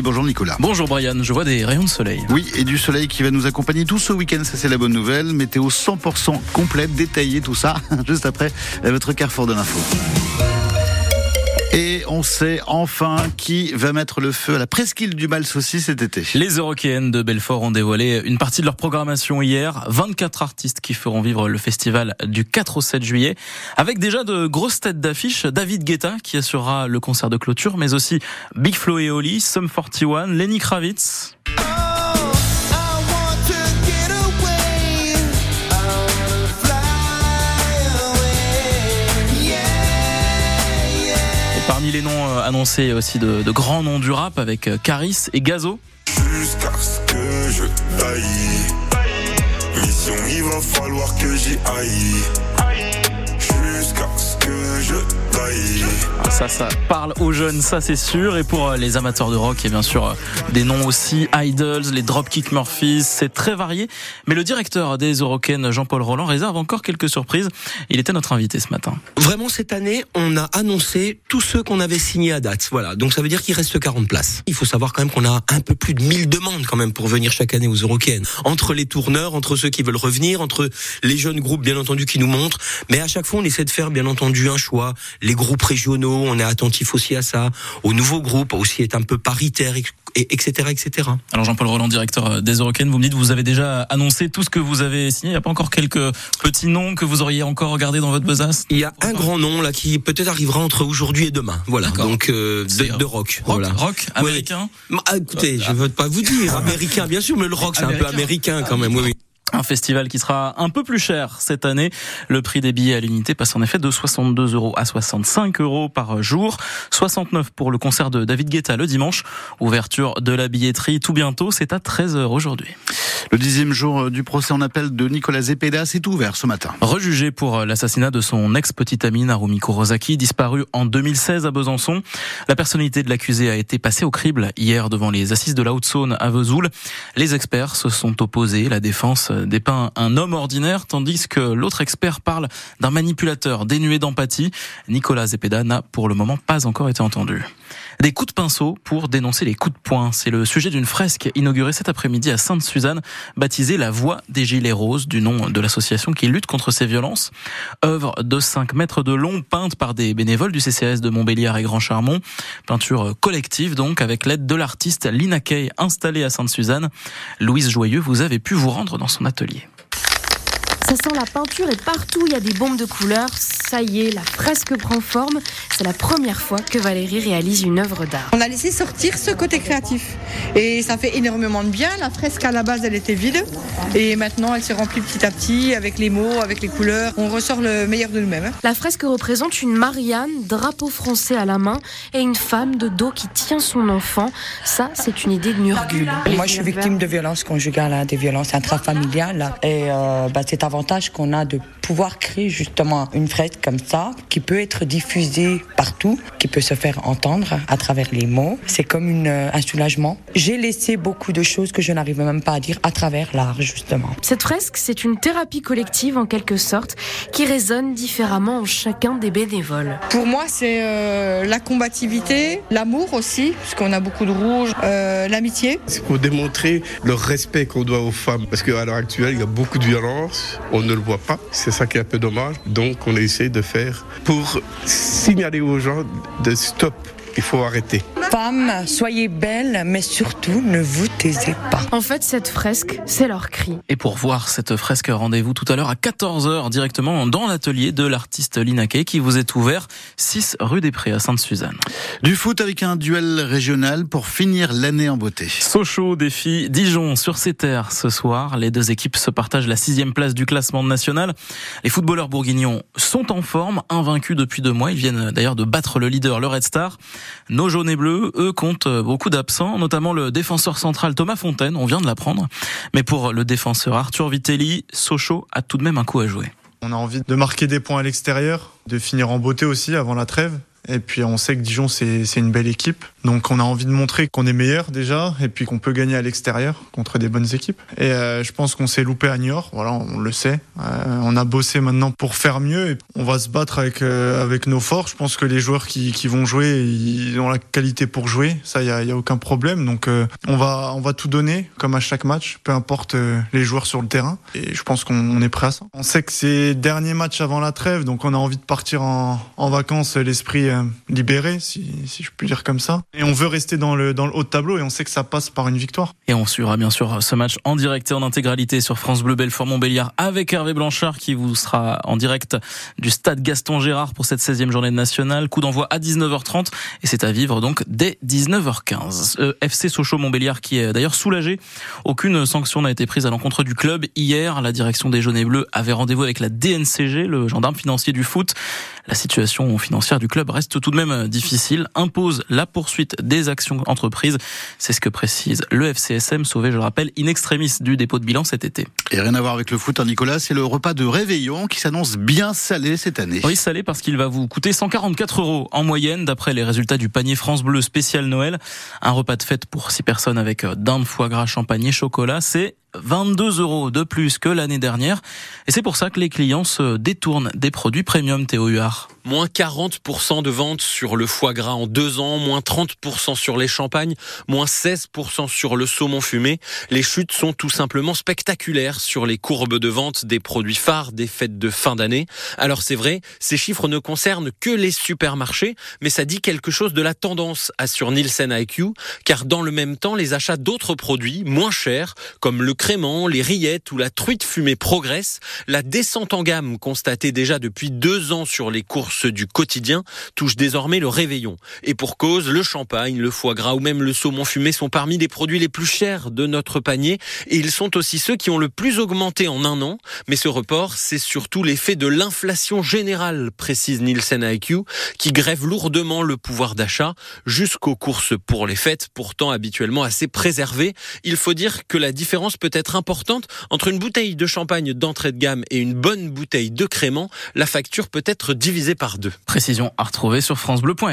Bonjour Nicolas. Bonjour Brian, je vois des rayons de soleil. Oui, et du soleil qui va nous accompagner tout ce week-end, ça c'est la bonne nouvelle. Météo 100% complète, détaillée, tout ça, juste après votre carrefour de l'info. Et on sait enfin qui va mettre le feu à la presqu'île du Bal aussi cet été. Les Eurokéennes de Belfort ont dévoilé une partie de leur programmation hier. 24 artistes qui feront vivre le festival du 4 au 7 juillet. Avec déjà de grosses têtes d'affiche. David Guetta qui assurera le concert de clôture, mais aussi Big Flo et Oli, Sum 41, Lenny Kravitz. Parmi les noms euh, annoncés aussi de, de grands noms du rap avec euh, Caris et Gazo. Jusqu'à ce que je taille. Mission, il va falloir que j'y aille. Ça, ça parle aux jeunes, ça c'est sûr. Et pour euh, les amateurs de rock, il y a bien sûr euh, des noms aussi, Idols, les Dropkick Murphys, c'est très varié. Mais le directeur des Euroken, Jean-Paul Roland, réserve encore quelques surprises. Il était notre invité ce matin. Vraiment, cette année, on a annoncé tous ceux qu'on avait signés à date. Voilà. Donc ça veut dire qu'il reste 40 places. Il faut savoir quand même qu'on a un peu plus de 1000 demandes quand même pour venir chaque année aux Euroken. Entre les tourneurs, entre ceux qui veulent revenir, entre les jeunes groupes, bien entendu, qui nous montrent. Mais à chaque fois, on essaie de faire, bien entendu, un choix. Les groupes régionaux, on est attentif aussi à ça. Aux nouveaux groupes, aussi être un peu paritaire, et, etc., etc. Alors Jean-Paul Roland, directeur euh, des Euroken, vous me dites, vous avez déjà annoncé tout ce que vous avez signé. Il n'y a pas encore quelques petits noms que vous auriez encore regardé dans votre besace? Il y a un grand nom là qui peut-être arrivera entre aujourd'hui et demain. Voilà. Donc euh, de, de, rock. Rock, voilà. rock américain. Ouais. Ah, écoutez, je veux pas vous dire américain, bien sûr, mais le rock c'est un peu américain quand même. Oui, oui. Un festival qui sera un peu plus cher cette année. Le prix des billets à l'unité passe en effet de 62 euros à 65 euros par jour. 69 pour le concert de David Guetta le dimanche. Ouverture de la billetterie tout bientôt. C'est à 13 heures aujourd'hui. Le dixième jour du procès en appel de Nicolas Zepeda s'est ouvert ce matin. Rejugé pour l'assassinat de son ex-petite amie Narumi Kurosaki, disparue en 2016 à Besançon. La personnalité de l'accusé a été passée au crible hier devant les assises de la Haute-Saône à Vesoul. Les experts se sont opposés. La défense dépeint un homme ordinaire, tandis que l'autre expert parle d'un manipulateur dénué d'empathie. Nicolas Zepeda n'a pour le moment pas encore été entendu. Des coups de pinceau pour dénoncer les coups de poing. C'est le sujet d'une fresque inaugurée cet après-midi à Sainte-Suzanne, baptisée La Voix des Gilets Roses, du nom de l'association qui lutte contre ces violences. Œuvre de 5 mètres de long, peinte par des bénévoles du CCS de Montbéliard et Grand Charmont. Peinture collective donc, avec l'aide de l'artiste Lina Kay, installée à Sainte-Suzanne. Louise Joyeux, vous avez pu vous rendre dans son atelier. Ça sent la peinture et partout il y a des bombes de couleurs. Ça y est, la fresque prend forme. C'est la première fois que Valérie réalise une œuvre d'art. On a laissé sortir ce côté créatif et ça fait énormément de bien. La fresque à la base elle était vide et maintenant elle se remplit petit à petit avec les mots, avec les couleurs. On ressort le meilleur de nous-mêmes. La fresque représente une Marianne, drapeau français à la main et une femme de dos qui tient son enfant. Ça, c'est une idée de Nurgul. Moi, je suis victime de violences conjugales, hein, des violences intrafamiliales et euh, bah, c'est avantage qu'on a de pouvoir créer justement une fresque comme ça qui peut être diffusée partout, qui peut se faire entendre à travers les mots. C'est comme une, un soulagement. J'ai laissé beaucoup de choses que je n'arrivais même pas à dire à travers l'art justement. Cette fresque, c'est une thérapie collective en quelque sorte qui résonne différemment en chacun des bénévoles. Pour moi, c'est euh, la combativité, l'amour aussi, puisqu'on a beaucoup de rouge, euh, l'amitié. C'est pour démontrer le respect qu'on doit aux femmes, parce qu'à l'heure actuelle, il y a beaucoup de violence, on ne le voit pas, c'est ça qui est un peu dommage. Donc on essaie de faire pour signaler aux gens de stop, il faut arrêter. Femmes, soyez belles, mais surtout ne vous taisez pas. En fait, cette fresque, c'est leur cri. Et pour voir cette fresque, rendez-vous tout à l'heure à 14h directement dans l'atelier de l'artiste Lina Kay qui vous est ouvert 6 rue des Prés à Sainte-Suzanne. Du foot avec un duel régional pour finir l'année en beauté. Sochaux défie Dijon sur ses terres ce soir. Les deux équipes se partagent la sixième place du classement national. Les footballeurs bourguignons sont en forme, invaincus depuis deux mois. Ils viennent d'ailleurs de battre le leader, le Red Star. Nos jaunes et bleus eux, comptent beaucoup d'absents, notamment le défenseur central Thomas Fontaine, on vient de l'apprendre. Mais pour le défenseur Arthur Vitelli, Sochaux a tout de même un coup à jouer. On a envie de marquer des points à l'extérieur, de finir en beauté aussi avant la trêve. Et puis on sait que Dijon, c'est une belle équipe. Donc on a envie de montrer qu'on est meilleur déjà, et puis qu'on peut gagner à l'extérieur contre des bonnes équipes. Et euh, je pense qu'on s'est loupé à Niort, voilà, on le sait. Euh, on a bossé maintenant pour faire mieux, et on va se battre avec, euh, avec nos forces. Je pense que les joueurs qui, qui, vont jouer, ils ont la qualité pour jouer, ça, il n'y a, a, aucun problème. Donc on, va, on va tout donner, comme à chaque match, peu importe les joueurs sur le terrain. Et je pense qu'on est prêt à ça. On sait que c'est dernier match avant la trêve, donc on a envie de partir en, en vacances, l'esprit libéré, si, je puis dire comme ça. Et on veut rester dans le, dans le haut de tableau et on sait que ça passe par une victoire. Et on suivra bien sûr ce match en direct et en intégralité sur France Bleu Belfort Montbéliard avec Hervé Blanchard qui vous sera en direct du stade Gaston Gérard pour cette 16e journée nationale. Coup d'envoi à 19h30 et c'est à vivre donc dès 19h15. Euh, FC Sochaux Montbéliard qui est d'ailleurs soulagé. Aucune sanction n'a été prise à l'encontre du club. Hier, la direction des jaunes et bleus avait rendez-vous avec la DNCG, le gendarme financier du foot. La situation financière du club reste tout de même difficile, impose la poursuite des actions entreprises. C'est ce que précise le FCSM, sauvé, je le rappelle, in extremis du dépôt de bilan cet été. Et rien à voir avec le foot, hein, Nicolas, c'est le repas de réveillon qui s'annonce bien salé cette année. Oui, salé parce qu'il va vous coûter 144 euros en moyenne, d'après les résultats du panier France Bleu spécial Noël. Un repas de fête pour 6 personnes avec dinde, foie gras, champagne et chocolat, c'est 22 euros de plus que l'année dernière. Et c'est pour ça que les clients se détournent des produits premium Théo Huard. Moins 40% de ventes sur le foie gras en deux ans, moins 30% sur les champagnes, moins 16% sur le saumon fumé. Les chutes sont tout simplement spectaculaires sur les courbes de vente des produits phares des fêtes de fin d'année. Alors c'est vrai, ces chiffres ne concernent que les supermarchés, mais ça dit quelque chose de la tendance, assure Nielsen IQ, car dans le même temps, les achats d'autres produits moins chers, comme le les rillettes ou la truite fumée progressent. La descente en gamme constatée déjà depuis deux ans sur les courses du quotidien touche désormais le réveillon. Et pour cause, le champagne, le foie gras ou même le saumon fumé sont parmi les produits les plus chers de notre panier et ils sont aussi ceux qui ont le plus augmenté en un an. Mais ce report, c'est surtout l'effet de l'inflation générale, précise Nielsen IQ, qui grève lourdement le pouvoir d'achat jusqu'aux courses pour les fêtes, pourtant habituellement assez préservées. Il faut dire que la différence peut être importante entre une bouteille de champagne d'entrée de gamme et une bonne bouteille de crément. La facture peut être divisée par deux. Précision à retrouver sur francebleu.fr.